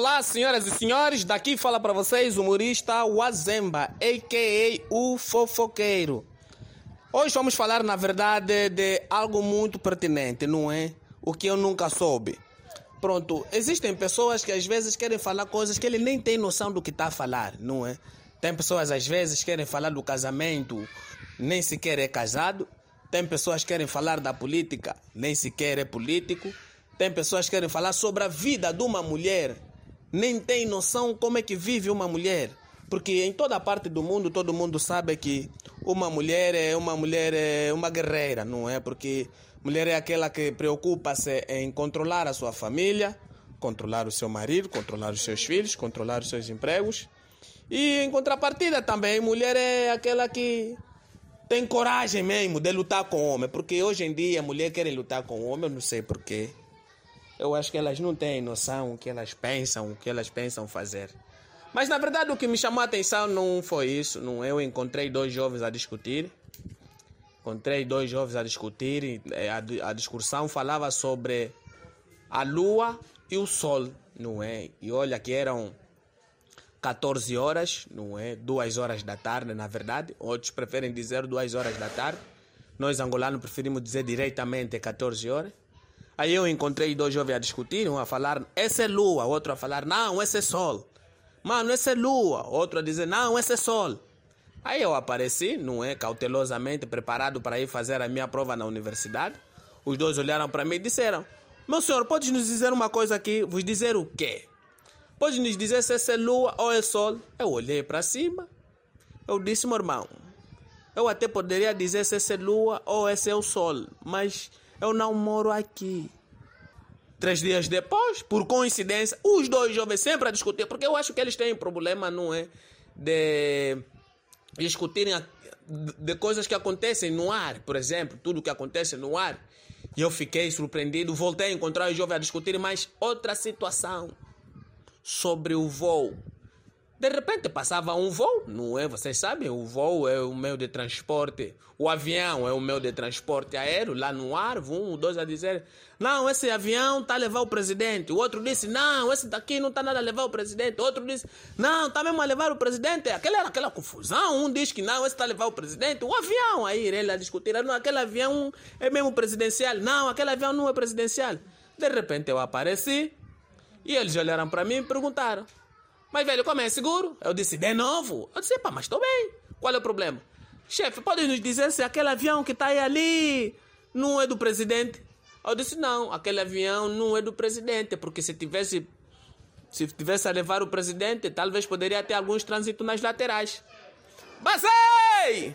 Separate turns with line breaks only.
Olá, senhoras e senhores, daqui fala para vocês o humorista Wazemba, a.k.a. o fofoqueiro. Hoje vamos falar, na verdade, de algo muito pertinente, não é? O que eu nunca soube. Pronto, existem pessoas que às vezes querem falar coisas que ele nem tem noção do que está a falar, não é? Tem pessoas às vezes que querem falar do casamento, nem sequer é casado. Tem pessoas que querem falar da política, nem sequer é político. Tem pessoas que querem falar sobre a vida de uma mulher, nem tem noção como é que vive uma mulher. Porque em toda parte do mundo todo mundo sabe que uma mulher é uma mulher é uma guerreira, não é? Porque mulher é aquela que preocupa-se em controlar a sua família, controlar o seu marido, controlar os seus filhos, controlar os seus empregos. E em contrapartida também, mulher é aquela que tem coragem mesmo de lutar com o homem, porque hoje em dia a mulher quer lutar com o homem, eu não sei porquê. Eu acho que elas não têm noção o que elas pensam, o que elas pensam fazer. Mas na verdade o que me chamou a atenção não foi isso. Não, eu encontrei dois jovens a discutir. Encontrei dois jovens a discutir. Eh, a, a discussão falava sobre a lua e o sol, não é? E olha que eram 14 horas, não é? Duas horas da tarde, na verdade. Outros preferem dizer duas horas da tarde. Nós angolanos preferimos dizer diretamente 14 horas. Aí eu encontrei dois jovens a discutir, um a falar, essa é lua, outro a falar, não, esse é sol. Mano, essa é lua, outro a dizer, não, esse é sol. Aí eu apareci, não é, cautelosamente preparado para ir fazer a minha prova na universidade. Os dois olharam para mim e disseram, meu senhor, pode nos dizer uma coisa aqui? Vos dizer o quê? Pode nos dizer se essa é lua ou é sol? Eu olhei para cima, eu disse, meu irmão, eu até poderia dizer se essa é lua ou esse é o sol, mas eu não moro aqui. Três dias depois, por coincidência, os dois jovens sempre a discutir, porque eu acho que eles têm problema, não é? De discutirem de coisas que acontecem no ar, por exemplo, tudo que acontece no ar. E eu fiquei surpreendido, voltei a encontrar os jovens a discutir mais outra situação sobre o voo. De repente passava um voo, não é? Vocês sabem, o voo é o meio de transporte, o avião é o meio de transporte aéreo, lá no ar, um, dois a dizer, não, esse avião está a levar o presidente. O outro disse, não, esse daqui não está nada a levar o presidente. O outro disse, não, está mesmo a levar o presidente. Aquela era aquela confusão, um diz que não, esse está a levar o presidente. O avião, aí ele a discutir, não, aquele avião é mesmo presidencial. Não, aquele avião não é presidencial. De repente eu apareci e eles olharam para mim e perguntaram, mas, velho, como é seguro? Eu disse, de novo? Eu disse, pá, mas estou bem. Qual é o problema? Chefe, pode nos dizer se aquele avião que está aí ali não é do presidente? Eu disse, não, aquele avião não é do presidente, porque se tivesse se tivesse a levar o presidente, talvez poderia ter alguns trânsitos nas laterais. Basei!